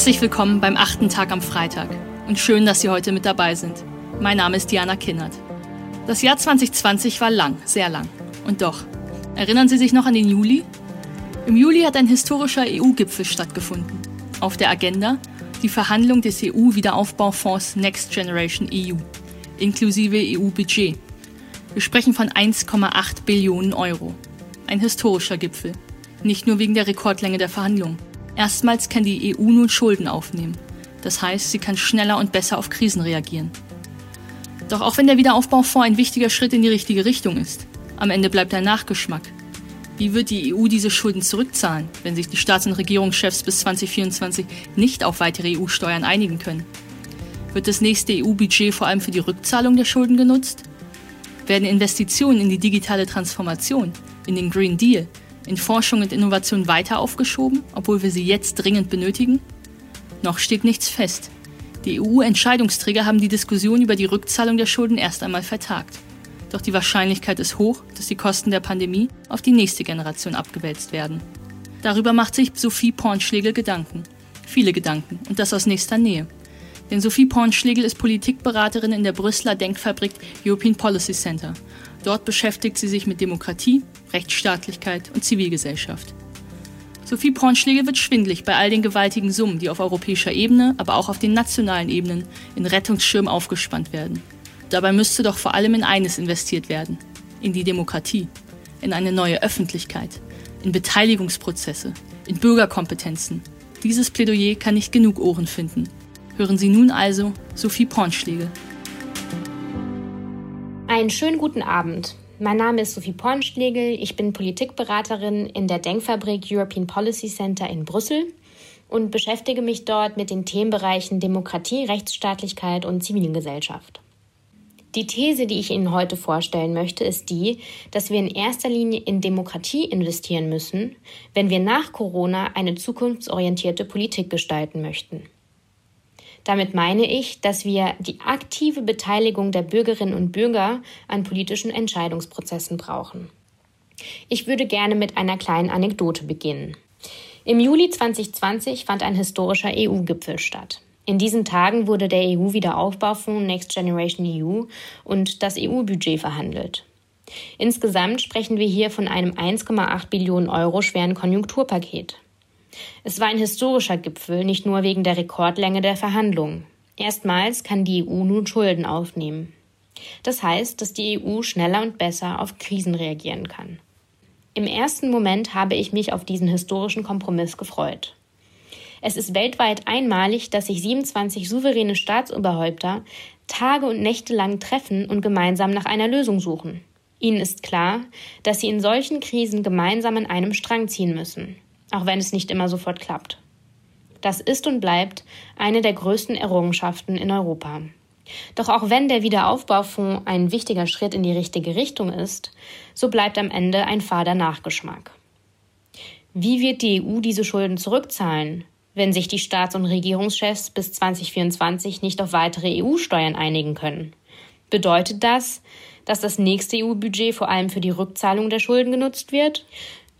Herzlich willkommen beim achten Tag am Freitag und schön, dass Sie heute mit dabei sind. Mein Name ist Diana Kinnert. Das Jahr 2020 war lang, sehr lang. Und doch, erinnern Sie sich noch an den Juli? Im Juli hat ein historischer EU-Gipfel stattgefunden. Auf der Agenda die Verhandlung des EU-Wiederaufbaufonds Next Generation EU, inklusive EU-Budget. Wir sprechen von 1,8 Billionen Euro. Ein historischer Gipfel. Nicht nur wegen der Rekordlänge der Verhandlungen. Erstmals kann die EU nun Schulden aufnehmen. Das heißt, sie kann schneller und besser auf Krisen reagieren. Doch auch wenn der Wiederaufbaufonds ein wichtiger Schritt in die richtige Richtung ist, am Ende bleibt ein Nachgeschmack. Wie wird die EU diese Schulden zurückzahlen, wenn sich die Staats- und Regierungschefs bis 2024 nicht auf weitere EU-Steuern einigen können? Wird das nächste EU-Budget vor allem für die Rückzahlung der Schulden genutzt? Werden Investitionen in die digitale Transformation, in den Green Deal, in Forschung und Innovation weiter aufgeschoben, obwohl wir sie jetzt dringend benötigen? Noch steht nichts fest. Die EU-Entscheidungsträger haben die Diskussion über die Rückzahlung der Schulden erst einmal vertagt. Doch die Wahrscheinlichkeit ist hoch, dass die Kosten der Pandemie auf die nächste Generation abgewälzt werden. Darüber macht sich Sophie Pornschlegel Gedanken. Viele Gedanken und das aus nächster Nähe. Denn Sophie Pornschlegel ist Politikberaterin in der Brüsseler Denkfabrik European Policy Center. Dort beschäftigt sie sich mit Demokratie, Rechtsstaatlichkeit und Zivilgesellschaft. Sophie Pornschlegel wird schwindlig bei all den gewaltigen Summen, die auf europäischer Ebene, aber auch auf den nationalen Ebenen in Rettungsschirm aufgespannt werden. Dabei müsste doch vor allem in eines investiert werden, in die Demokratie, in eine neue Öffentlichkeit, in Beteiligungsprozesse, in Bürgerkompetenzen. Dieses Plädoyer kann nicht genug Ohren finden. Hören Sie nun also Sophie Pornschlegel. Einen schönen guten Abend. Mein Name ist Sophie Pornschlegel. Ich bin Politikberaterin in der Denkfabrik European Policy Center in Brüssel und beschäftige mich dort mit den Themenbereichen Demokratie, Rechtsstaatlichkeit und Zivilgesellschaft. Die These, die ich Ihnen heute vorstellen möchte, ist die, dass wir in erster Linie in Demokratie investieren müssen, wenn wir nach Corona eine zukunftsorientierte Politik gestalten möchten. Damit meine ich, dass wir die aktive Beteiligung der Bürgerinnen und Bürger an politischen Entscheidungsprozessen brauchen. Ich würde gerne mit einer kleinen Anekdote beginnen. Im Juli 2020 fand ein historischer EU-Gipfel statt. In diesen Tagen wurde der EU-Wiederaufbaufonds Next Generation EU und das EU-Budget verhandelt. Insgesamt sprechen wir hier von einem 1,8 Billionen Euro schweren Konjunkturpaket. Es war ein historischer Gipfel, nicht nur wegen der Rekordlänge der Verhandlungen. Erstmals kann die EU nun Schulden aufnehmen. Das heißt, dass die EU schneller und besser auf Krisen reagieren kann. Im ersten Moment habe ich mich auf diesen historischen Kompromiss gefreut. Es ist weltweit einmalig, dass sich 27 souveräne Staatsoberhäupter Tage und Nächte lang treffen und gemeinsam nach einer Lösung suchen. Ihnen ist klar, dass sie in solchen Krisen gemeinsam an einem Strang ziehen müssen, auch wenn es nicht immer sofort klappt. Das ist und bleibt eine der größten Errungenschaften in Europa. Doch auch wenn der Wiederaufbaufonds ein wichtiger Schritt in die richtige Richtung ist, so bleibt am Ende ein fader Nachgeschmack. Wie wird die EU diese Schulden zurückzahlen? wenn sich die Staats- und Regierungschefs bis 2024 nicht auf weitere EU-Steuern einigen können. Bedeutet das, dass das nächste EU-Budget vor allem für die Rückzahlung der Schulden genutzt wird?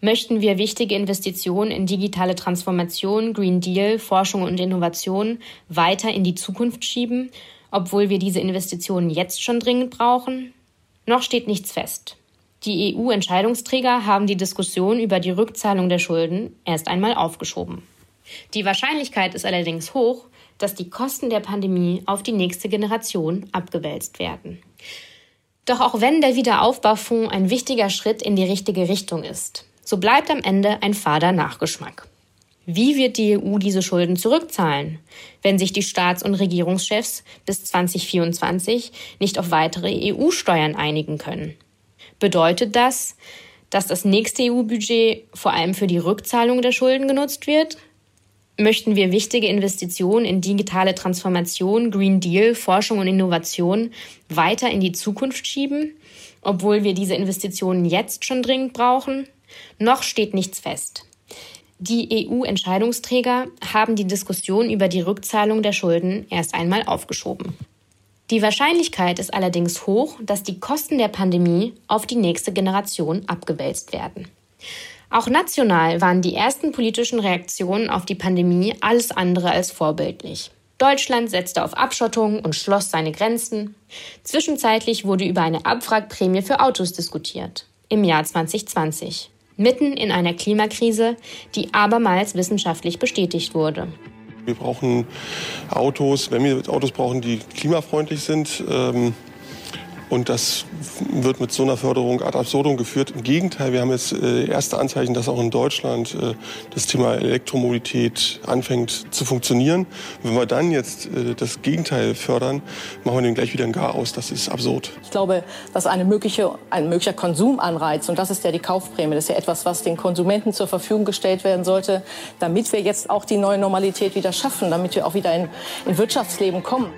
Möchten wir wichtige Investitionen in digitale Transformation, Green Deal, Forschung und Innovation weiter in die Zukunft schieben, obwohl wir diese Investitionen jetzt schon dringend brauchen? Noch steht nichts fest. Die EU-Entscheidungsträger haben die Diskussion über die Rückzahlung der Schulden erst einmal aufgeschoben. Die Wahrscheinlichkeit ist allerdings hoch, dass die Kosten der Pandemie auf die nächste Generation abgewälzt werden. Doch auch wenn der Wiederaufbaufonds ein wichtiger Schritt in die richtige Richtung ist, so bleibt am Ende ein fader Nachgeschmack. Wie wird die EU diese Schulden zurückzahlen, wenn sich die Staats- und Regierungschefs bis 2024 nicht auf weitere EU-Steuern einigen können? Bedeutet das, dass das nächste EU-Budget vor allem für die Rückzahlung der Schulden genutzt wird möchten wir wichtige Investitionen in digitale Transformation, Green Deal, Forschung und Innovation weiter in die Zukunft schieben, obwohl wir diese Investitionen jetzt schon dringend brauchen? Noch steht nichts fest. Die EU-Entscheidungsträger haben die Diskussion über die Rückzahlung der Schulden erst einmal aufgeschoben. Die Wahrscheinlichkeit ist allerdings hoch, dass die Kosten der Pandemie auf die nächste Generation abgewälzt werden. Auch national waren die ersten politischen Reaktionen auf die Pandemie alles andere als vorbildlich. Deutschland setzte auf Abschottung und schloss seine Grenzen. Zwischenzeitlich wurde über eine Abwrackprämie für Autos diskutiert. Im Jahr 2020. Mitten in einer Klimakrise, die abermals wissenschaftlich bestätigt wurde. Wir brauchen Autos, wenn wir Autos brauchen, die klimafreundlich sind. Ähm und das wird mit so einer Förderung ad absurdum geführt. Im Gegenteil, wir haben jetzt äh, erste Anzeichen, dass auch in Deutschland äh, das Thema Elektromobilität anfängt zu funktionieren. Wenn wir dann jetzt äh, das Gegenteil fördern, machen wir dem gleich wieder ein Gar aus. Das ist absurd. Ich glaube, dass eine mögliche, ein möglicher Konsumanreiz, und das ist ja die Kaufprämie, das ist ja etwas, was den Konsumenten zur Verfügung gestellt werden sollte, damit wir jetzt auch die neue Normalität wieder schaffen, damit wir auch wieder in, in Wirtschaftsleben kommen.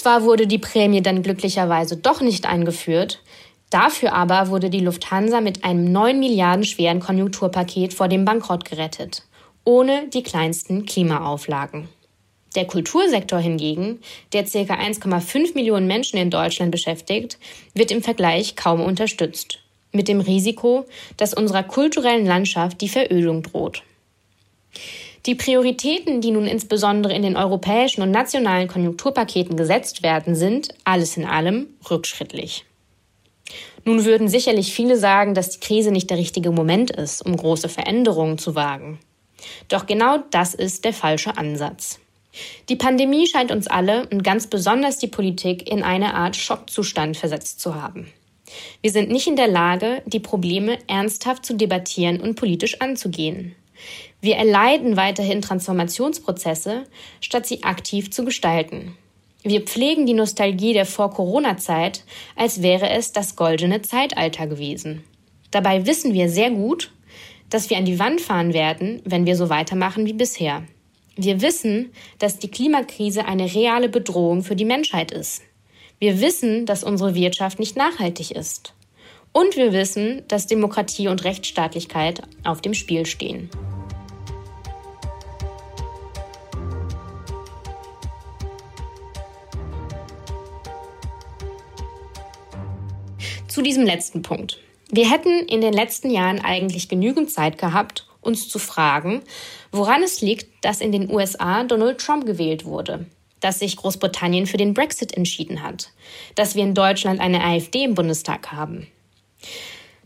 Zwar wurde die Prämie dann glücklicherweise doch nicht eingeführt, dafür aber wurde die Lufthansa mit einem 9 Milliarden schweren Konjunkturpaket vor dem Bankrott gerettet, ohne die kleinsten Klimaauflagen. Der Kultursektor hingegen, der ca. 1,5 Millionen Menschen in Deutschland beschäftigt, wird im Vergleich kaum unterstützt, mit dem Risiko, dass unserer kulturellen Landschaft die Verödung droht. Die Prioritäten, die nun insbesondere in den europäischen und nationalen Konjunkturpaketen gesetzt werden, sind, alles in allem, rückschrittlich. Nun würden sicherlich viele sagen, dass die Krise nicht der richtige Moment ist, um große Veränderungen zu wagen. Doch genau das ist der falsche Ansatz. Die Pandemie scheint uns alle und ganz besonders die Politik in eine Art Schockzustand versetzt zu haben. Wir sind nicht in der Lage, die Probleme ernsthaft zu debattieren und politisch anzugehen. Wir erleiden weiterhin Transformationsprozesse, statt sie aktiv zu gestalten. Wir pflegen die Nostalgie der Vor-Corona-Zeit, als wäre es das goldene Zeitalter gewesen. Dabei wissen wir sehr gut, dass wir an die Wand fahren werden, wenn wir so weitermachen wie bisher. Wir wissen, dass die Klimakrise eine reale Bedrohung für die Menschheit ist. Wir wissen, dass unsere Wirtschaft nicht nachhaltig ist. Und wir wissen, dass Demokratie und Rechtsstaatlichkeit auf dem Spiel stehen. Zu diesem letzten Punkt. Wir hätten in den letzten Jahren eigentlich genügend Zeit gehabt, uns zu fragen, woran es liegt, dass in den USA Donald Trump gewählt wurde, dass sich Großbritannien für den Brexit entschieden hat, dass wir in Deutschland eine AfD im Bundestag haben.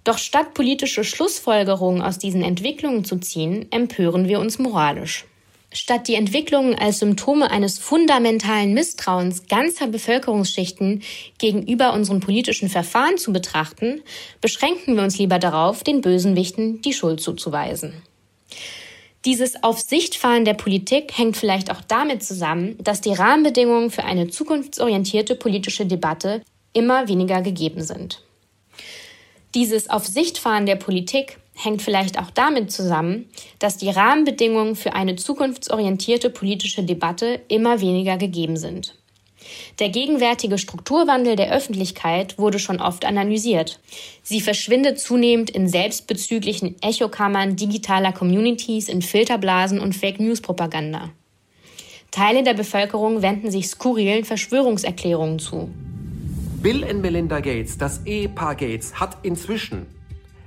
Doch statt politische Schlussfolgerungen aus diesen Entwicklungen zu ziehen, empören wir uns moralisch. Statt die Entwicklungen als Symptome eines fundamentalen Misstrauens ganzer Bevölkerungsschichten gegenüber unseren politischen Verfahren zu betrachten, beschränken wir uns lieber darauf, den Bösenwichten die Schuld zuzuweisen. Dieses Aufsichtfahren der Politik hängt vielleicht auch damit zusammen, dass die Rahmenbedingungen für eine zukunftsorientierte politische Debatte immer weniger gegeben sind. Dieses Aufsichtfahren der Politik hängt vielleicht auch damit zusammen, dass die Rahmenbedingungen für eine zukunftsorientierte politische Debatte immer weniger gegeben sind. Der gegenwärtige Strukturwandel der Öffentlichkeit wurde schon oft analysiert. Sie verschwindet zunehmend in selbstbezüglichen Echokammern digitaler Communities, in Filterblasen und Fake-News-Propaganda. Teile der Bevölkerung wenden sich skurrilen Verschwörungserklärungen zu. Bill und Melinda Gates, das Ehepaar Gates, hat inzwischen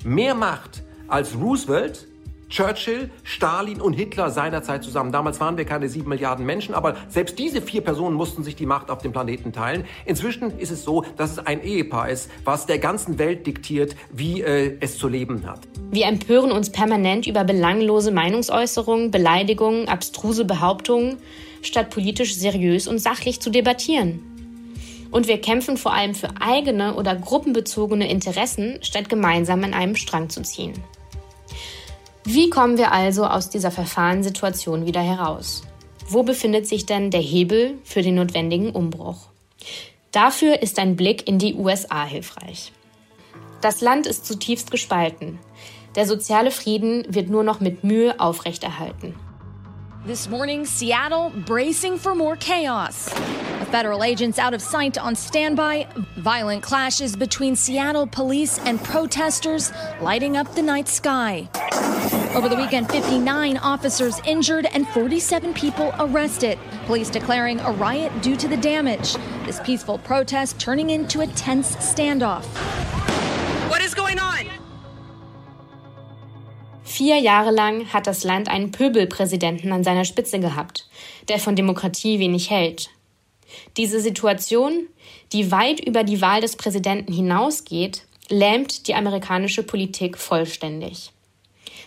mehr Macht als Roosevelt, Churchill, Stalin und Hitler seinerzeit zusammen. Damals waren wir keine sieben Milliarden Menschen, aber selbst diese vier Personen mussten sich die Macht auf dem Planeten teilen. Inzwischen ist es so, dass es ein Ehepaar ist, was der ganzen Welt diktiert, wie äh, es zu leben hat. Wir empören uns permanent über belanglose Meinungsäußerungen, Beleidigungen, abstruse Behauptungen, statt politisch seriös und sachlich zu debattieren. Und wir kämpfen vor allem für eigene oder gruppenbezogene Interessen, statt gemeinsam an einem Strang zu ziehen. Wie kommen wir also aus dieser Verfahrenssituation wieder heraus? Wo befindet sich denn der Hebel für den notwendigen Umbruch? Dafür ist ein Blick in die USA hilfreich. Das Land ist zutiefst gespalten. Der soziale Frieden wird nur noch mit Mühe aufrechterhalten. This morning, Seattle bracing for more chaos. Federal agents out of sight on standby. Violent clashes between Seattle police and protesters lighting up the night sky. Over the weekend, 59 officers injured and 47 people arrested. Police declaring a riot due to the damage. This peaceful protest turning into a tense standoff. What is going on? Vier Jahre lang hat das Land einen Pöbelpräsidenten an seiner Spitze gehabt, der von Demokratie wenig hält. Diese Situation, die weit über die Wahl des Präsidenten hinausgeht, lähmt die amerikanische Politik vollständig.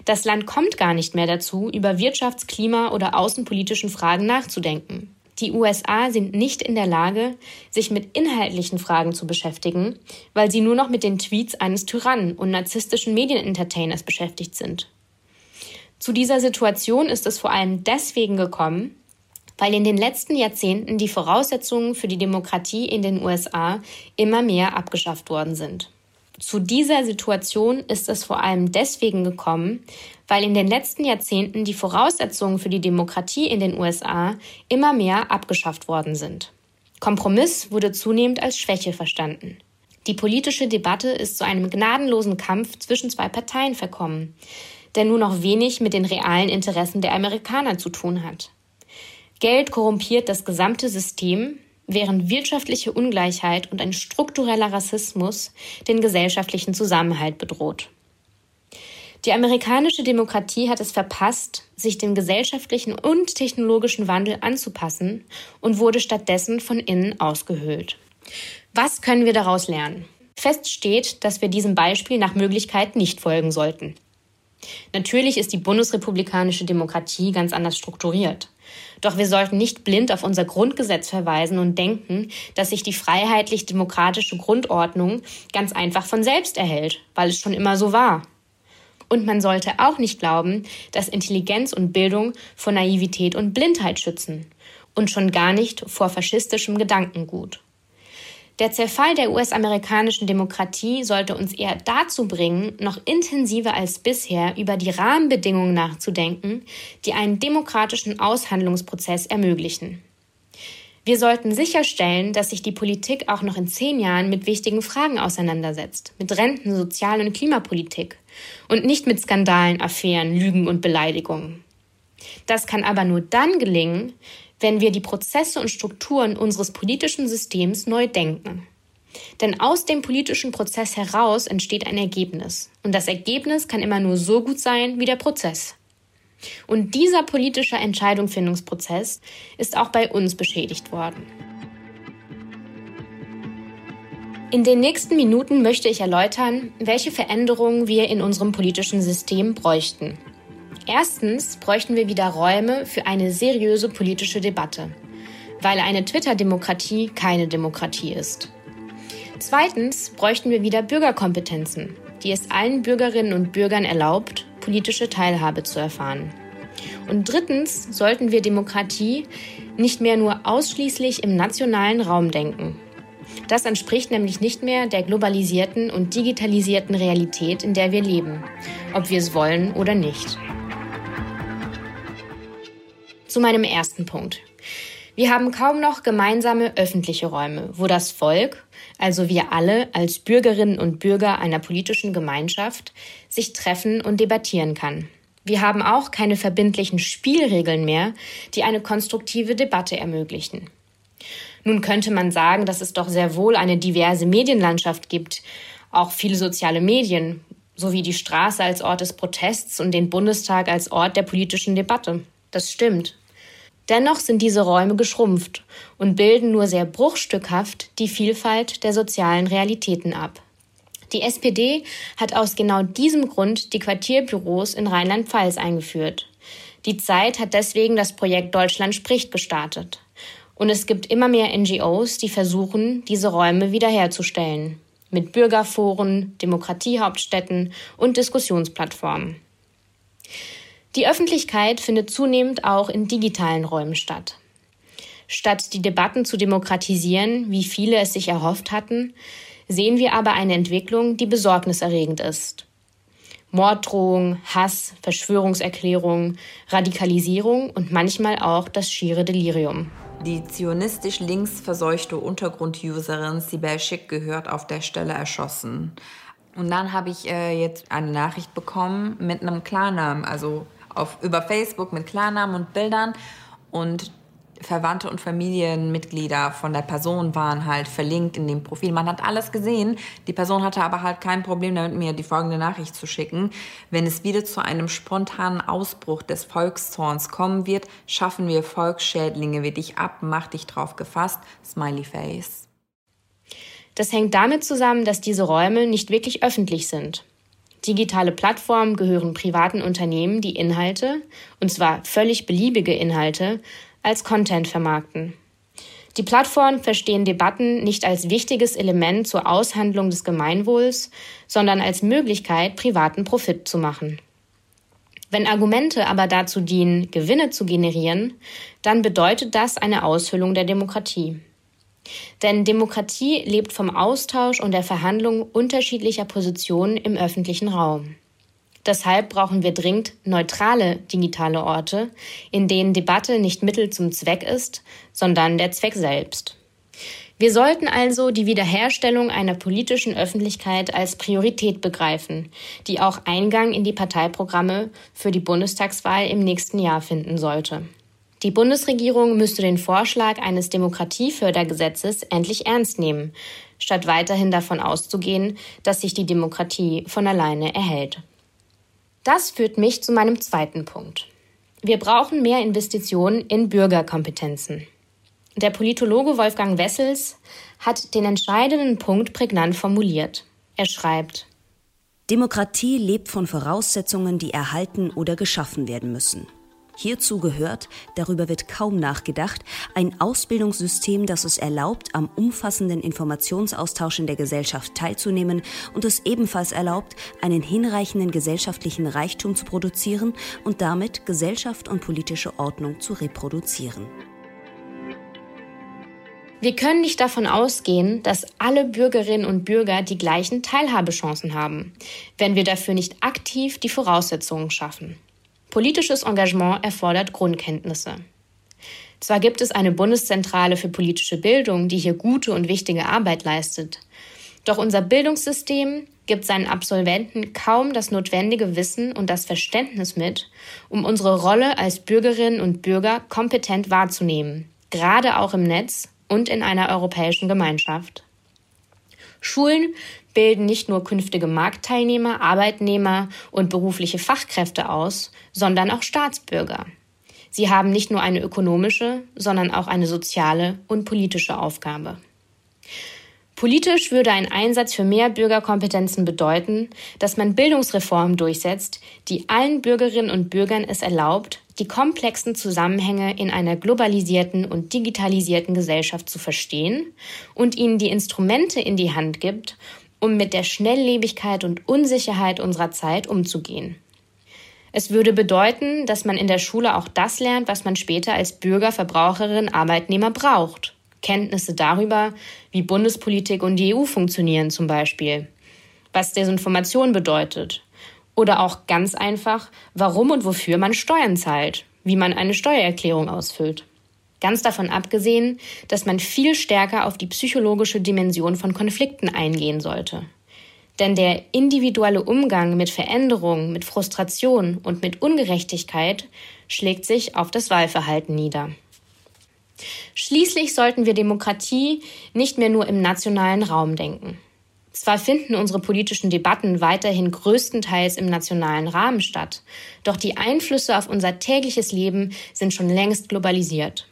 Das Land kommt gar nicht mehr dazu, über Wirtschafts-, Klima- oder außenpolitischen Fragen nachzudenken. Die USA sind nicht in der Lage, sich mit inhaltlichen Fragen zu beschäftigen, weil sie nur noch mit den Tweets eines Tyrannen und narzisstischen Medienentertainers beschäftigt sind. Zu dieser Situation ist es vor allem deswegen gekommen, weil in den letzten Jahrzehnten die Voraussetzungen für die Demokratie in den USA immer mehr abgeschafft worden sind. Zu dieser Situation ist es vor allem deswegen gekommen, weil in den letzten Jahrzehnten die Voraussetzungen für die Demokratie in den USA immer mehr abgeschafft worden sind. Kompromiss wurde zunehmend als Schwäche verstanden. Die politische Debatte ist zu einem gnadenlosen Kampf zwischen zwei Parteien verkommen, der nur noch wenig mit den realen Interessen der Amerikaner zu tun hat. Geld korrumpiert das gesamte System, während wirtschaftliche Ungleichheit und ein struktureller Rassismus den gesellschaftlichen Zusammenhalt bedroht. Die amerikanische Demokratie hat es verpasst, sich dem gesellschaftlichen und technologischen Wandel anzupassen und wurde stattdessen von innen ausgehöhlt. Was können wir daraus lernen? Fest steht, dass wir diesem Beispiel nach Möglichkeit nicht folgen sollten. Natürlich ist die bundesrepublikanische Demokratie ganz anders strukturiert. Doch wir sollten nicht blind auf unser Grundgesetz verweisen und denken, dass sich die freiheitlich-demokratische Grundordnung ganz einfach von selbst erhält, weil es schon immer so war. Und man sollte auch nicht glauben, dass Intelligenz und Bildung vor Naivität und Blindheit schützen und schon gar nicht vor faschistischem Gedankengut. Der Zerfall der US-amerikanischen Demokratie sollte uns eher dazu bringen, noch intensiver als bisher über die Rahmenbedingungen nachzudenken, die einen demokratischen Aushandlungsprozess ermöglichen. Wir sollten sicherstellen, dass sich die Politik auch noch in zehn Jahren mit wichtigen Fragen auseinandersetzt, mit Renten, Sozial- und Klimapolitik und nicht mit Skandalen, Affären, Lügen und Beleidigungen. Das kann aber nur dann gelingen, wenn wir die Prozesse und Strukturen unseres politischen Systems neu denken. Denn aus dem politischen Prozess heraus entsteht ein Ergebnis. Und das Ergebnis kann immer nur so gut sein wie der Prozess. Und dieser politische Entscheidungsfindungsprozess ist auch bei uns beschädigt worden. In den nächsten Minuten möchte ich erläutern, welche Veränderungen wir in unserem politischen System bräuchten. Erstens bräuchten wir wieder Räume für eine seriöse politische Debatte, weil eine Twitter-Demokratie keine Demokratie ist. Zweitens bräuchten wir wieder Bürgerkompetenzen, die es allen Bürgerinnen und Bürgern erlaubt, politische Teilhabe zu erfahren. Und drittens sollten wir Demokratie nicht mehr nur ausschließlich im nationalen Raum denken. Das entspricht nämlich nicht mehr der globalisierten und digitalisierten Realität, in der wir leben, ob wir es wollen oder nicht. Zu meinem ersten Punkt. Wir haben kaum noch gemeinsame öffentliche Räume, wo das Volk, also wir alle als Bürgerinnen und Bürger einer politischen Gemeinschaft, sich treffen und debattieren kann. Wir haben auch keine verbindlichen Spielregeln mehr, die eine konstruktive Debatte ermöglichen. Nun könnte man sagen, dass es doch sehr wohl eine diverse Medienlandschaft gibt, auch viele soziale Medien, sowie die Straße als Ort des Protests und den Bundestag als Ort der politischen Debatte. Das stimmt. Dennoch sind diese Räume geschrumpft und bilden nur sehr bruchstückhaft die Vielfalt der sozialen Realitäten ab. Die SPD hat aus genau diesem Grund die Quartierbüros in Rheinland-Pfalz eingeführt. Die Zeit hat deswegen das Projekt Deutschland spricht gestartet. Und es gibt immer mehr NGOs, die versuchen, diese Räume wiederherzustellen. Mit Bürgerforen, Demokratiehauptstätten und Diskussionsplattformen. Die Öffentlichkeit findet zunehmend auch in digitalen Räumen statt. Statt die Debatten zu demokratisieren, wie viele es sich erhofft hatten, sehen wir aber eine Entwicklung, die besorgniserregend ist. Morddrohung, Hass, Verschwörungserklärungen, Radikalisierung und manchmal auch das schiere Delirium. Die zionistisch links verseuchte Untergrund-Userin Sibel Schick gehört auf der Stelle erschossen. Und dann habe ich äh, jetzt eine Nachricht bekommen mit einem Klarnamen, also auf, über Facebook mit Klarnamen und Bildern. Und Verwandte und Familienmitglieder von der Person waren halt verlinkt in dem Profil. Man hat alles gesehen. Die Person hatte aber halt kein Problem damit, mir die folgende Nachricht zu schicken. Wenn es wieder zu einem spontanen Ausbruch des Volkszorns kommen wird, schaffen wir Volksschädlinge wie dich ab, mach dich drauf gefasst. Smiley Face. Das hängt damit zusammen, dass diese Räume nicht wirklich öffentlich sind. Digitale Plattformen gehören privaten Unternehmen, die Inhalte, und zwar völlig beliebige Inhalte, als Content vermarkten. Die Plattformen verstehen Debatten nicht als wichtiges Element zur Aushandlung des Gemeinwohls, sondern als Möglichkeit, privaten Profit zu machen. Wenn Argumente aber dazu dienen, Gewinne zu generieren, dann bedeutet das eine Aushöhlung der Demokratie. Denn Demokratie lebt vom Austausch und der Verhandlung unterschiedlicher Positionen im öffentlichen Raum. Deshalb brauchen wir dringend neutrale digitale Orte, in denen Debatte nicht Mittel zum Zweck ist, sondern der Zweck selbst. Wir sollten also die Wiederherstellung einer politischen Öffentlichkeit als Priorität begreifen, die auch Eingang in die Parteiprogramme für die Bundestagswahl im nächsten Jahr finden sollte. Die Bundesregierung müsste den Vorschlag eines Demokratiefördergesetzes endlich ernst nehmen, statt weiterhin davon auszugehen, dass sich die Demokratie von alleine erhält. Das führt mich zu meinem zweiten Punkt. Wir brauchen mehr Investitionen in Bürgerkompetenzen. Der Politologe Wolfgang Wessels hat den entscheidenden Punkt prägnant formuliert. Er schreibt Demokratie lebt von Voraussetzungen, die erhalten oder geschaffen werden müssen. Hierzu gehört, darüber wird kaum nachgedacht, ein Ausbildungssystem, das es erlaubt, am umfassenden Informationsaustausch in der Gesellschaft teilzunehmen und es ebenfalls erlaubt, einen hinreichenden gesellschaftlichen Reichtum zu produzieren und damit Gesellschaft und politische Ordnung zu reproduzieren. Wir können nicht davon ausgehen, dass alle Bürgerinnen und Bürger die gleichen Teilhabechancen haben, wenn wir dafür nicht aktiv die Voraussetzungen schaffen. Politisches Engagement erfordert Grundkenntnisse. Zwar gibt es eine Bundeszentrale für politische Bildung, die hier gute und wichtige Arbeit leistet, doch unser Bildungssystem gibt seinen Absolventen kaum das notwendige Wissen und das Verständnis mit, um unsere Rolle als Bürgerinnen und Bürger kompetent wahrzunehmen, gerade auch im Netz und in einer europäischen Gemeinschaft. Schulen bilden nicht nur künftige Marktteilnehmer, Arbeitnehmer und berufliche Fachkräfte aus, sondern auch Staatsbürger. Sie haben nicht nur eine ökonomische, sondern auch eine soziale und politische Aufgabe. Politisch würde ein Einsatz für mehr Bürgerkompetenzen bedeuten, dass man Bildungsreformen durchsetzt, die allen Bürgerinnen und Bürgern es erlaubt, die komplexen Zusammenhänge in einer globalisierten und digitalisierten Gesellschaft zu verstehen und ihnen die Instrumente in die Hand gibt, um mit der Schnelllebigkeit und Unsicherheit unserer Zeit umzugehen. Es würde bedeuten, dass man in der Schule auch das lernt, was man später als Bürger, Verbraucherin, Arbeitnehmer braucht. Kenntnisse darüber, wie Bundespolitik und die EU funktionieren zum Beispiel, was Desinformation bedeutet oder auch ganz einfach, warum und wofür man Steuern zahlt, wie man eine Steuererklärung ausfüllt. Ganz davon abgesehen, dass man viel stärker auf die psychologische Dimension von Konflikten eingehen sollte. Denn der individuelle Umgang mit Veränderungen, mit Frustration und mit Ungerechtigkeit schlägt sich auf das Wahlverhalten nieder. Schließlich sollten wir Demokratie nicht mehr nur im nationalen Raum denken. Zwar finden unsere politischen Debatten weiterhin größtenteils im nationalen Rahmen statt, doch die Einflüsse auf unser tägliches Leben sind schon längst globalisiert.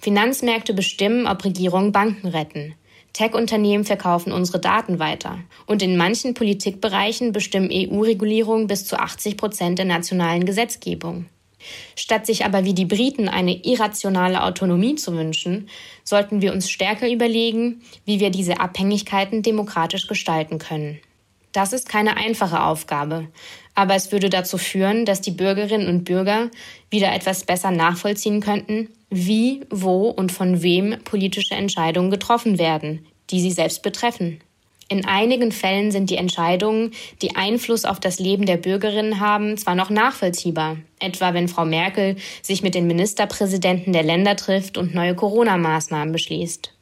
Finanzmärkte bestimmen, ob Regierungen Banken retten. Tech-Unternehmen verkaufen unsere Daten weiter. Und in manchen Politikbereichen bestimmen EU-Regulierungen bis zu 80 Prozent der nationalen Gesetzgebung. Statt sich aber wie die Briten eine irrationale Autonomie zu wünschen, sollten wir uns stärker überlegen, wie wir diese Abhängigkeiten demokratisch gestalten können. Das ist keine einfache Aufgabe, aber es würde dazu führen, dass die Bürgerinnen und Bürger wieder etwas besser nachvollziehen könnten, wie, wo und von wem politische Entscheidungen getroffen werden, die sie selbst betreffen. In einigen Fällen sind die Entscheidungen, die Einfluss auf das Leben der Bürgerinnen haben, zwar noch nachvollziehbar, etwa wenn Frau Merkel sich mit den Ministerpräsidenten der Länder trifft und neue Corona-Maßnahmen beschließt.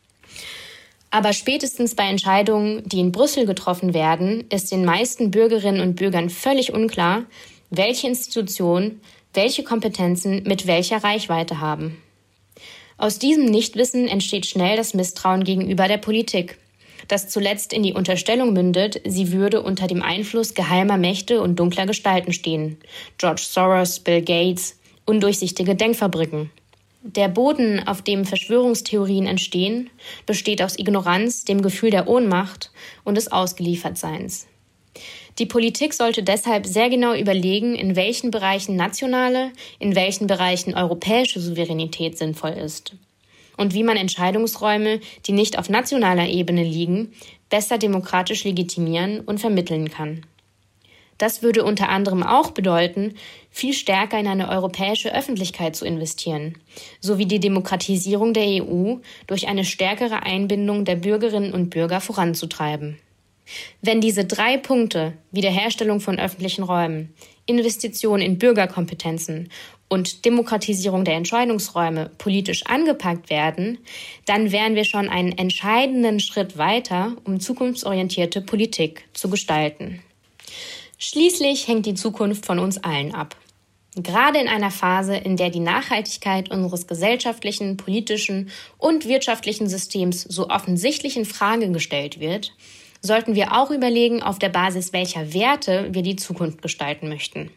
Aber spätestens bei Entscheidungen, die in Brüssel getroffen werden, ist den meisten Bürgerinnen und Bürgern völlig unklar, welche Institutionen welche Kompetenzen mit welcher Reichweite haben. Aus diesem Nichtwissen entsteht schnell das Misstrauen gegenüber der Politik, das zuletzt in die Unterstellung mündet, sie würde unter dem Einfluss geheimer Mächte und dunkler Gestalten stehen. George Soros, Bill Gates, undurchsichtige Denkfabriken. Der Boden, auf dem Verschwörungstheorien entstehen, besteht aus Ignoranz, dem Gefühl der Ohnmacht und des Ausgeliefertseins. Die Politik sollte deshalb sehr genau überlegen, in welchen Bereichen nationale, in welchen Bereichen europäische Souveränität sinnvoll ist und wie man Entscheidungsräume, die nicht auf nationaler Ebene liegen, besser demokratisch legitimieren und vermitteln kann. Das würde unter anderem auch bedeuten, viel stärker in eine europäische Öffentlichkeit zu investieren, sowie die Demokratisierung der EU durch eine stärkere Einbindung der Bürgerinnen und Bürger voranzutreiben. Wenn diese drei Punkte Wiederherstellung von öffentlichen Räumen, Investition in Bürgerkompetenzen und Demokratisierung der Entscheidungsräume politisch angepackt werden, dann wären wir schon einen entscheidenden Schritt weiter, um zukunftsorientierte Politik zu gestalten. Schließlich hängt die Zukunft von uns allen ab. Gerade in einer Phase, in der die Nachhaltigkeit unseres gesellschaftlichen, politischen und wirtschaftlichen Systems so offensichtlich in Frage gestellt wird, sollten wir auch überlegen, auf der Basis welcher Werte wir die Zukunft gestalten möchten.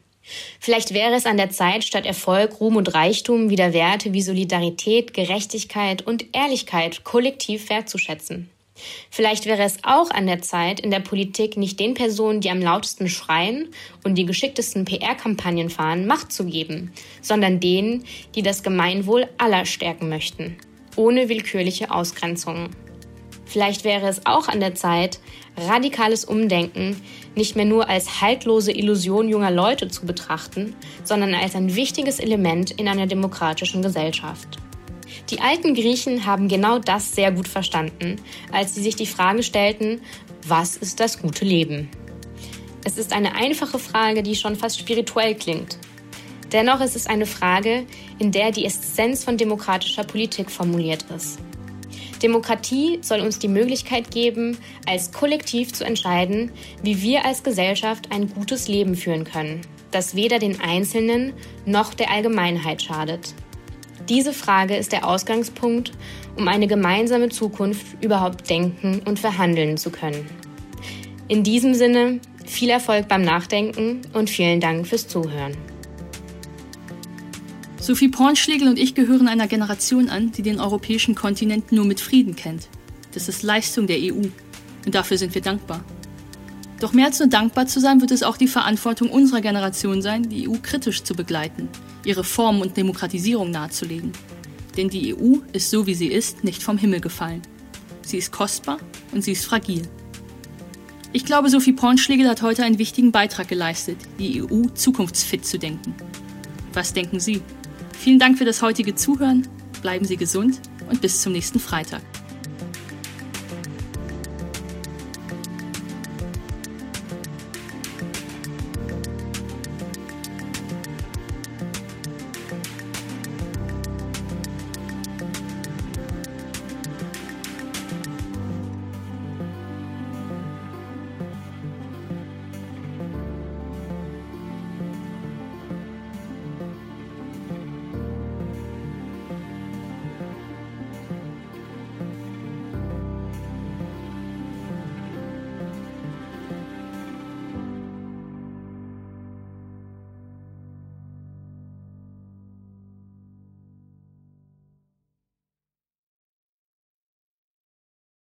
Vielleicht wäre es an der Zeit, statt Erfolg, Ruhm und Reichtum wieder Werte wie Solidarität, Gerechtigkeit und Ehrlichkeit kollektiv wertzuschätzen. Vielleicht wäre es auch an der Zeit, in der Politik nicht den Personen, die am lautesten schreien und die geschicktesten PR-Kampagnen fahren, Macht zu geben, sondern denen, die das Gemeinwohl aller stärken möchten, ohne willkürliche Ausgrenzungen. Vielleicht wäre es auch an der Zeit, radikales Umdenken nicht mehr nur als haltlose Illusion junger Leute zu betrachten, sondern als ein wichtiges Element in einer demokratischen Gesellschaft. Die alten Griechen haben genau das sehr gut verstanden, als sie sich die Frage stellten, was ist das gute Leben? Es ist eine einfache Frage, die schon fast spirituell klingt. Dennoch ist es eine Frage, in der die Essenz von demokratischer Politik formuliert ist. Demokratie soll uns die Möglichkeit geben, als Kollektiv zu entscheiden, wie wir als Gesellschaft ein gutes Leben führen können, das weder den Einzelnen noch der Allgemeinheit schadet. Diese Frage ist der Ausgangspunkt, um eine gemeinsame Zukunft überhaupt denken und verhandeln zu können. In diesem Sinne viel Erfolg beim Nachdenken und vielen Dank fürs Zuhören. Sophie Pornschlegel und ich gehören einer Generation an, die den europäischen Kontinent nur mit Frieden kennt. Das ist Leistung der EU. Und dafür sind wir dankbar. Doch mehr als nur dankbar zu sein, wird es auch die Verantwortung unserer Generation sein, die EU kritisch zu begleiten, ihre Form und Demokratisierung nahezulegen. Denn die EU ist so, wie sie ist, nicht vom Himmel gefallen. Sie ist kostbar und sie ist fragil. Ich glaube, Sophie Pornschlegel hat heute einen wichtigen Beitrag geleistet, die EU zukunftsfit zu denken. Was denken Sie? Vielen Dank für das heutige Zuhören, bleiben Sie gesund und bis zum nächsten Freitag.